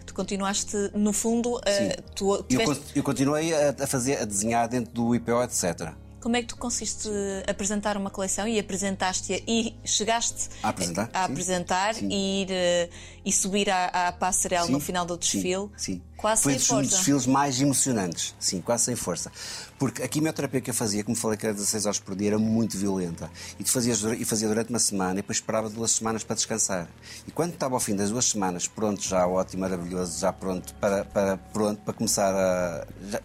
[SPEAKER 1] Tu continuaste, no fundo, eh,
[SPEAKER 2] Sim.
[SPEAKER 1] tu
[SPEAKER 2] Eu,
[SPEAKER 1] tiveste-
[SPEAKER 2] eu continuei a, a fazer, a desenhar dentro do IPO, etc.
[SPEAKER 1] Como é que tu conseguiste apresentar uma coleção e apresentaste-a e chegaste
[SPEAKER 2] A apresentar,
[SPEAKER 1] a apresentar
[SPEAKER 2] Sim.
[SPEAKER 1] e ir eh, e subir à, à passarela no
[SPEAKER 2] Sim,
[SPEAKER 1] final do desfile?
[SPEAKER 2] Sim, sim.
[SPEAKER 1] Quase
[SPEAKER 2] Foi
[SPEAKER 1] sem
[SPEAKER 2] dos
[SPEAKER 1] força.
[SPEAKER 2] desfiles mais emocionantes. Sim, quase sem força. Porque a quimioterapia que eu fazia, como falei que era 16 horas por dia, era muito violenta. E, dura- e fazia durante uma semana e depois esperava duas semanas para descansar. E quando estava ao fim das duas semanas, pronto, já ótimo, maravilhoso, já pronto para, para, pronto, para começar a. Já,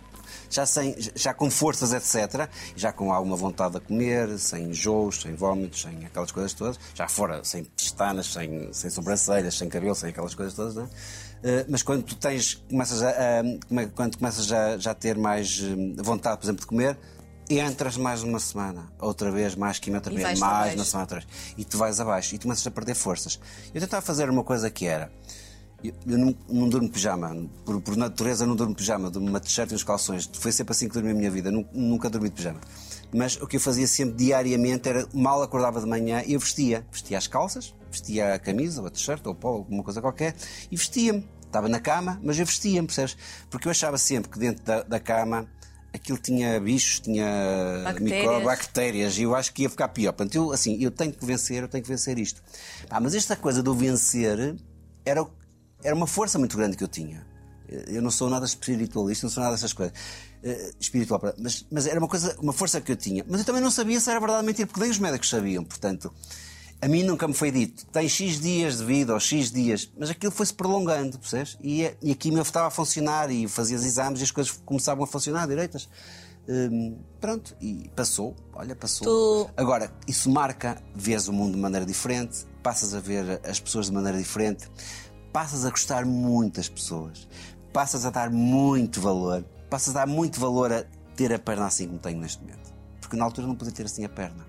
[SPEAKER 2] já, sem, já com forças, etc., já com alguma vontade de comer, sem enjoos, sem vômitos, sem aquelas coisas todas, já fora sem pestanas, sem, sem sobrancelhas, sem cabelo, sem aquelas coisas todas, não é? Eh, mas quando tu tens, começas a, a- come- quando começas já, já a ter mais hum, vontade, por exemplo, de comer, entras mais uma semana, outra vez mais quimioterapia, mais uma semana atrás, e tu vais abaixo e tu começas a perder forças. Eu tentava fazer uma coisa que era. Eu, eu não, não durmo pijama, por, por natureza não durmo pijama, durmo uma t-shirt e uns calções. Foi sempre assim que dormi a minha vida, nu- nunca dormi de pijama. Mas o que eu fazia sempre diariamente era, mal acordava de manhã, eu vestia. Vestia as calças, vestia a camisa, ou a t-shirt, ou o polo, alguma coisa qualquer, e vestia-me. Estava na cama, mas eu vestia-me, percebes? Porque eu achava sempre que dentro da, da cama aquilo tinha bichos, tinha micro- bactérias, e eu acho que ia ficar pior. Portanto, eu, assim, eu tenho que vencer, eu tenho que vencer isto. Ah, mas esta coisa do vencer era, o- era uma força muito grande que eu tinha. Eu não sou nada espiritualista, não sou nada dessas coisas. eh, espiritual, mas, mas era uma coisa, uma força que eu tinha. Mas eu também não sabia se era verdade ou mentira, porque nem os médicos sabiam. Portanto, a mim nunca me foi dito, tem X dias de vida ou X dias, mas aquilo foi-se prolongando, percebes? E, a- e a quimio estava a funcionar e fazia os exames e as coisas começavam a funcionar direitas. Hum, pronto, e passou, olha, passou.
[SPEAKER 1] Tu-
[SPEAKER 2] Agora, isso marca, vês o mundo de maneira diferente, passas a ver as pessoas de maneira diferente, passas a gostar muito das pessoas, passas a dar muito valor, passas a dar muito valor a ter a perna assim como tenho neste momento. Porque na altura não podia ter assim a perna.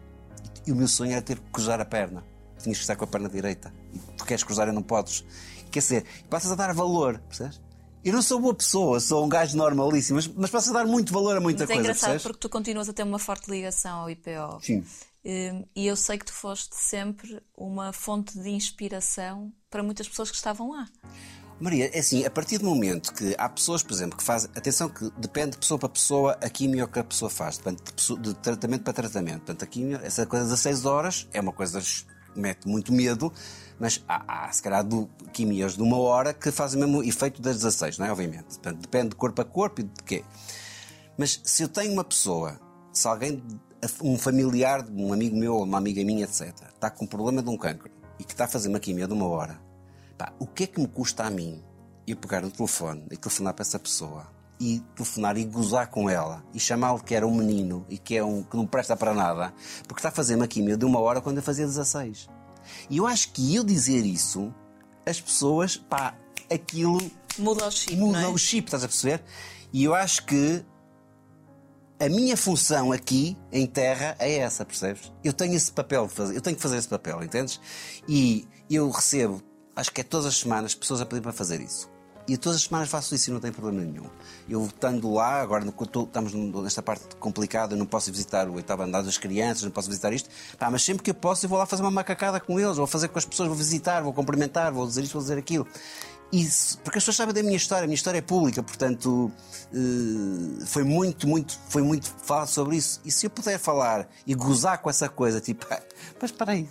[SPEAKER 2] E o meu sonho era ter que cruzar a perna. Tinhas que estar com a perna direita. E tu queres cruzar e não podes. Quer dizer, passas a dar valor, percebes? Eu não sou boa pessoa, sou um gajo normalíssimo, mas, mas passas a dar muito valor a muita
[SPEAKER 1] Mas é
[SPEAKER 2] coisa,
[SPEAKER 1] engraçado
[SPEAKER 2] percebes?
[SPEAKER 1] porque tu continuas a ter uma forte ligação ao IPO.
[SPEAKER 2] Sim.
[SPEAKER 1] Hum, E eu sei que tu foste sempre uma fonte de inspiração para muitas pessoas que estavam lá.
[SPEAKER 2] Maria, é assim, a partir do momento que há pessoas, por exemplo, que fazem. Atenção, que depende de pessoa para pessoa a quimio que a pessoa faz, depende de, pessoa- de tratamento para tratamento. Portanto, a quimio, essa coisa de 16 horas é uma coisa que mete muito medo, mas há, há se calhar, do, quimias de uma hora que fazem mesmo o efeito das 16, não é? Obviamente. Portanto, depende de corpo a corpo e de quê. Mas se eu tenho uma pessoa, se alguém, um familiar, um amigo meu ou uma amiga minha, etc., está com um problema de um cancro e que está a fazer uma quimio de uma hora, pá, o que é que me custa a mim eu pegar no telefone e telefonar para essa pessoa e telefonar e gozar com ela e chamá-lo que era um menino e que, é um, que não presta para nada porque está a fazer uma quimio de uma hora quando eu fazia 16. E eu acho que eu dizer isso, as pessoas, pá, aquilo
[SPEAKER 1] Muda o chip,
[SPEAKER 2] muda
[SPEAKER 1] é?
[SPEAKER 2] o chip, estás a perceber? E eu acho que a minha função aqui em terra é essa, percebes? Eu tenho esse papel de fazer, eu tenho que fazer esse papel, entendes? E eu recebo, acho que é todas as semanas, pessoas a pedir para fazer isso. E todas as semanas faço isso e não tem problema nenhum. Eu estando lá, agora estamos nesta parte complicada, eu não posso visitar o oitavo andar das crianças, não posso visitar isto, Pá, mas sempre que eu posso eu vou lá fazer uma macacada com eles, vou fazer com as pessoas, vou visitar, vou cumprimentar, vou dizer isto, vou dizer aquilo. Isso, porque as pessoas sabem da minha história, a minha história é pública, portanto eh, foi muito, muito, foi muito falado sobre isso. E se eu puder falar e gozar com essa coisa, tipo, "Ah, mas espera aí,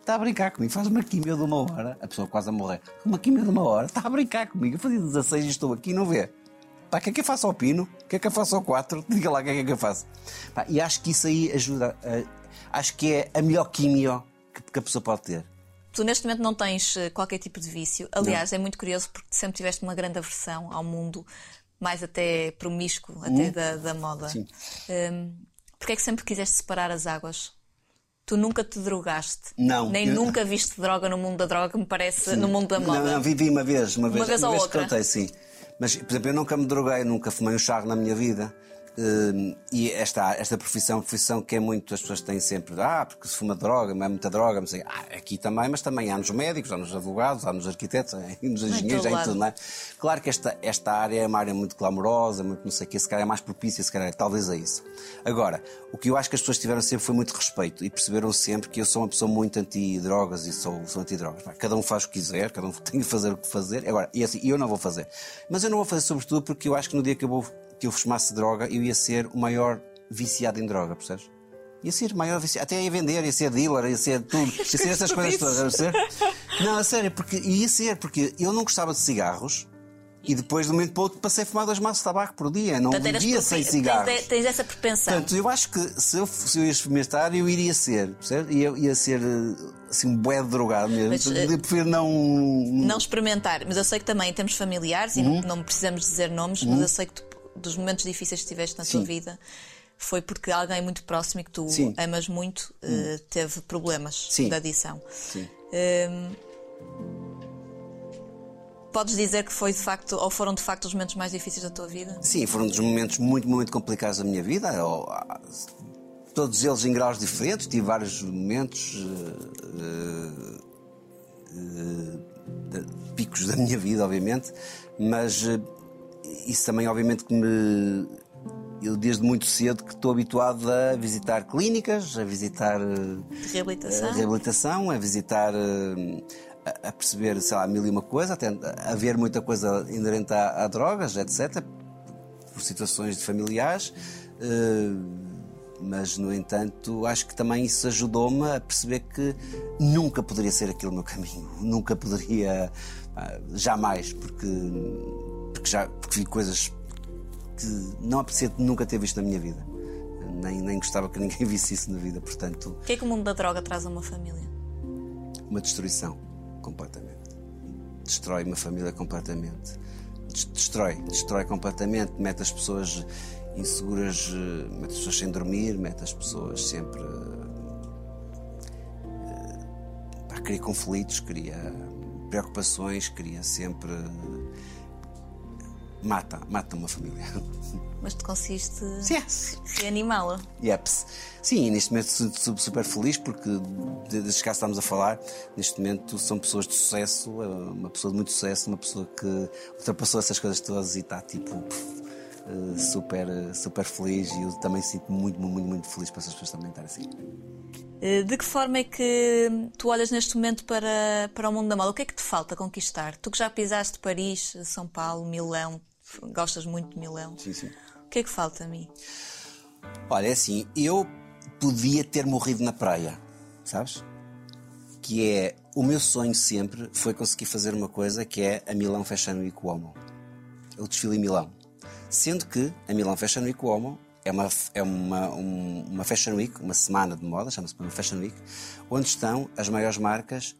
[SPEAKER 2] está a brincar comigo, faz uma quimio de uma hora, a pessoa quase a morrer, uma quimio de uma hora, está a brincar comigo, eu fazia 16 e estou aqui, não vê? Pá, o que é que eu faço ao pino? O que é que eu faço ao 4? Diga lá o que é que eu faço. Pá, e acho que isso aí ajuda, eh, acho que é a melhor quimio que, que a pessoa pode ter.
[SPEAKER 1] Tu neste momento não tens eh, qualquer tipo de vício. Aliás, é muito curioso porque sempre tiveste uma grande aversão ao mundo, mais até promíscuo, até da, da moda.
[SPEAKER 2] Sim.
[SPEAKER 1] Hum, Porquê é que sempre quiseste separar as águas? Tu nunca te drogaste.
[SPEAKER 2] Não,
[SPEAKER 1] Nem
[SPEAKER 2] eu-
[SPEAKER 1] nunca viste droga no mundo da droga, me parece, no mundo da moda.
[SPEAKER 2] Não, não, vivi uma vez, uma vez.
[SPEAKER 1] vez ou outra?
[SPEAKER 2] contei, sim. Mas, por exemplo, eu nunca me droguei, nunca fumei um charro na minha vida. Hum, e esta, esta profissão, profissão que é muito, as pessoas têm sempre, ah, porque se fuma droga, é muita droga, não sei. Ah, aqui também, mas também há nos médicos, há nos advogados, há nos arquitetos, há nos engenheiros, há em tudo, não é? Claro que esta, esta área é uma área muito clamorosa, muito não sei o que, se calhar é mais propícia, se calhar talvez é isso. Agora, o que eu acho que as pessoas tiveram sempre foi muito respeito e perceberam sempre que eu sou uma pessoa muito anti-drogas e sou, sou anti-drogas. Cada um faz o que quiser, cada um tem que fazer o que fazer. Agora, e assim, eu não vou fazer. Mas eu não vou fazer sobretudo porque eu acho que no dia que eu, vou, que eu fumasse droga, eu ia ser o maior viciado em droga, percebes? Ia ser o maior viciado, até ia vender, ia ser dealer, ia ser tudo, ia ser essas coisas todas, ser? Não, a sério, porque ia ser, porque eu não gostava de cigarros e depois de um momento para o outro passei a fumar dois maços de tabaco por dia, não
[SPEAKER 1] Portanto,
[SPEAKER 2] vivia sem
[SPEAKER 1] tens,
[SPEAKER 2] cigarros.
[SPEAKER 1] tens essa propensão.
[SPEAKER 2] Portanto, eu acho que se eu, se eu ia experimentar, eu iria ser, percebe? Ia, ia ser assim, um bué de drogado mesmo.
[SPEAKER 1] Mas,
[SPEAKER 2] Portanto,
[SPEAKER 1] eh,
[SPEAKER 2] eu prefiro não.
[SPEAKER 1] não experimentar, mas eu sei que também temos familiares e
[SPEAKER 2] Uhum.
[SPEAKER 1] não, não precisamos dizer nomes, mas eu sei que tu, dos momentos difíceis que tiveste na tua
[SPEAKER 2] Sim.
[SPEAKER 1] vida foi porque alguém muito próximo e que tu
[SPEAKER 2] Sim. Hum.
[SPEAKER 1] amas muito eh, teve problemas
[SPEAKER 2] Sim.
[SPEAKER 1] de adição.
[SPEAKER 2] Sim.
[SPEAKER 1] Hum, podes dizer que foi de facto, ou foram de facto os momentos mais difíceis da tua vida?
[SPEAKER 2] Sim, foram dos momentos muito, muito complicados da minha vida. ah, todos eles em graus diferentes. Tive vários momentos. eh, de- picos da minha vida, obviamente. Mas isso também, obviamente, que me. Eu, desde muito cedo, que estou habituado a visitar clínicas, a visitar. eh,
[SPEAKER 1] reabilitação?
[SPEAKER 2] a reabilitação, a visitar, eh, a, a perceber, sei lá, mil e uma coisa, até a ver muita coisa inerente a, a drogas, etc., por situações de familiares. eh, mas, no entanto, acho que também isso ajudou-me a perceber que nunca poderia ser aquele o meu caminho. Nunca poderia, jamais, porque, porque já porque vi coisas que não aprecio nunca ter visto na minha vida. Nem, nem gostava que ninguém visse isso na vida, portanto,
[SPEAKER 1] O que é que o mundo da droga traz a uma família?
[SPEAKER 2] uma destruição completamente. Destrói uma família completamente. Des- Destrói, destrói completamente, mete as pessoas inseguras, eh, mete as pessoas sem dormir, mete as pessoas sempre. eh, pá, cria conflitos, cria preocupações, cria sempre. Mata, mata uma família.
[SPEAKER 1] Mas tu conseguiste
[SPEAKER 2] Yes.
[SPEAKER 1] reanimá-la.
[SPEAKER 2] Yeps. Sim, neste momento sou super feliz porque, desde que estamos a falar, neste momento são pessoas de sucesso, é uma pessoa de muito sucesso, uma pessoa que ultrapassou essas coisas todas e está tipo eh, super, super feliz e eu também sinto muito, muito, muito feliz para essas pessoas também estarem assim.
[SPEAKER 1] Eh, De que forma é que tu olhas neste momento para, para o mundo da moda? O que é que te falta conquistar? Tu que já pisaste Paris, São Paulo, Milão, gostas muito de Milão.
[SPEAKER 2] Sim, sim.
[SPEAKER 1] O que é que falta a mim?
[SPEAKER 2] Olha, é assim, eu podia ter morrido na praia, sabes? Que é o meu sonho sempre foi conseguir fazer uma coisa que é a Milão Fashion Week Uomo. O desfile em Milão. Sendo que a Milão Fashion Week Uomo é uma, é uma, um- uma Fashion Week, uma semana de moda, chama-se uma Fashion Week, onde estão as maiores marcas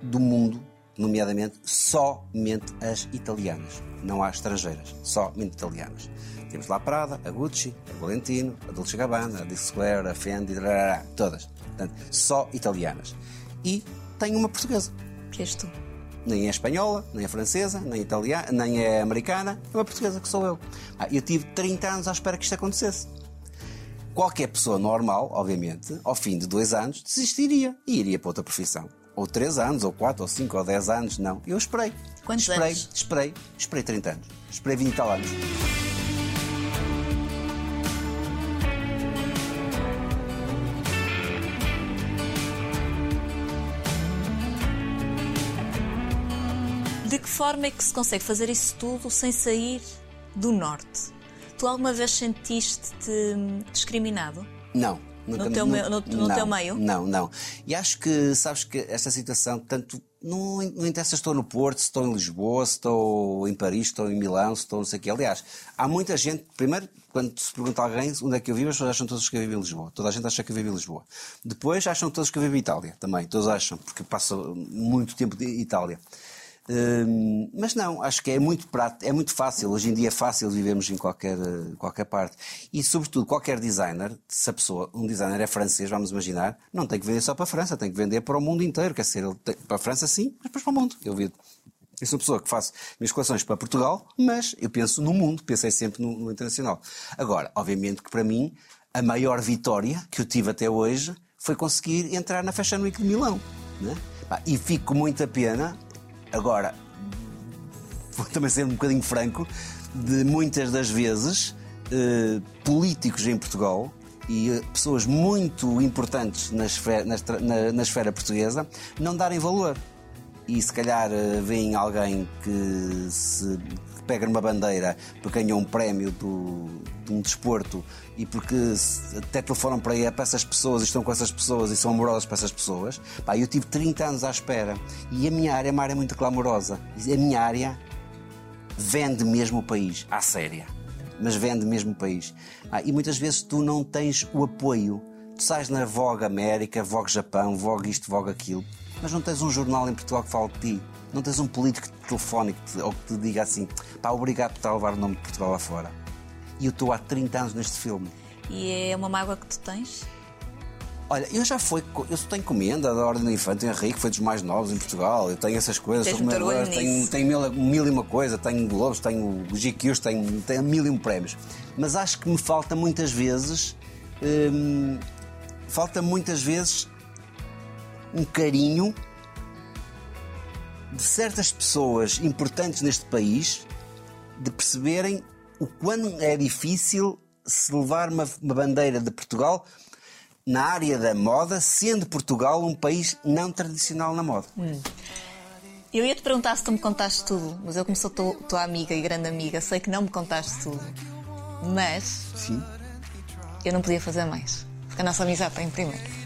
[SPEAKER 2] do mundo, nomeadamente somente as italianas. Não há estrangeiras, somente italianas. Temos lá a Prada, a Gucci, a Valentino, a Dolce Gabbana, a Square, a Fendi, todas. Portanto, só italianas. E tem uma portuguesa.
[SPEAKER 1] Que és tu?
[SPEAKER 2] Nem é espanhola, nem é francesa, nem é italiana, nem é americana, é uma portuguesa que sou eu. Ah, eu tive 30 anos à espera que isto acontecesse. Qualquer pessoa normal, obviamente, ao fim de dois anos, desistiria e iria para outra profissão. Ou 3 anos, ou 4, ou 5, ou 10 anos, não. Eu esperei.
[SPEAKER 1] Quantos
[SPEAKER 2] esperei,
[SPEAKER 1] anos?
[SPEAKER 2] Esperei, esperei 30 anos. Esperei 20 e tal anos.
[SPEAKER 1] De que forma é que se consegue fazer isso tudo sem sair do norte? Tu alguma vez sentiste-te discriminado?
[SPEAKER 2] Não. Nunca,
[SPEAKER 1] No teu
[SPEAKER 2] nu-
[SPEAKER 1] no- no
[SPEAKER 2] não,
[SPEAKER 1] teu meio?
[SPEAKER 2] Não, não. E acho que, sabes que esta situação, tanto. Não, não interessa se estou no Porto, se estou em Lisboa, se estou em Paris, se estou em Milão, se estou não sei o quê. Aliás, há muita gente. Primeiro, quando se pergunta a alguém onde é que eu vivo, as pessoas acham todos que eu vivo em Lisboa. Toda a gente acha que eu vivo em Lisboa. Depois acham todos que eu vivo em Itália também. Todos acham, porque passo muito tempo em Itália. Mas não, acho que é muito prático, é muito fácil. Hoje em dia é fácil vivermos em qualquer, eh, qualquer parte. E, sobretudo, qualquer designer, se a pessoa, um designer é francês, vamos imaginar, não tem que vender só para a França, tem que vender para o mundo inteiro. Quer dizer, para a França sim, mas depois para o mundo. Eu, vi, eu sou uma pessoa que faço minhas coleções para Portugal, mas eu penso no mundo, pensei sempre no, no internacional. Agora, obviamente que para mim, a maior vitória que eu tive até hoje foi conseguir entrar na Fashion Week de Milão. Né? E fico com muita pena. Agora, vou também ser um bocadinho franco, de muitas das vezes eh, políticos em Portugal e eh, pessoas muito importantes na esfera, na na- na esfera portuguesa não darem valor. E se calhar eh, veem alguém que se pega numa bandeira porque ganhou um prémio do, de um desporto e porque até telefonam para, aí- para essas pessoas e estão com essas pessoas e são amorosos para essas pessoas. Pá, eu tive 30 anos à espera e a minha área é uma área muito clamorosa. A minha área vende mesmo o país, à séria. Mas vende mesmo o país. Ah, e muitas vezes tu não tens o apoio. Tu sais na Vogue América, Vogue Japão, Vogue isto, Vogue aquilo, mas não tens um jornal em Portugal que fale de ti. Não tens um político que te telefone que te- ou que te diga assim: pá, obrigado por estar a levar o nome de Portugal lá fora. E eu estou há 30 anos neste filme.
[SPEAKER 1] E é uma mágoa que tu tens?
[SPEAKER 2] Olha, eu já fui, eu tenho comenda da Ordem do Infante Henrique, foi dos mais novos em Portugal. Eu tenho essas coisas,
[SPEAKER 1] Tens
[SPEAKER 2] sou comendador, tenho, tenho mil, mil e uma coisa, tenho Globos, tenho GQs, tenho, tenho mil e um prémios. Mas acho que me falta muitas vezes, hum, falta muitas vezes um carinho de certas pessoas importantes neste país de perceberem o quão é difícil se levar uma, uma bandeira de Portugal na área da moda, sendo Portugal um país não tradicional na moda.
[SPEAKER 1] Eu ia te perguntar se tu me contaste tudo, mas eu como sou tua, tua amiga e grande amiga, sei que não me contaste tudo. Mas
[SPEAKER 2] Sim.
[SPEAKER 1] eu não podia fazer mais. Porque a nossa amizade está em primeiro.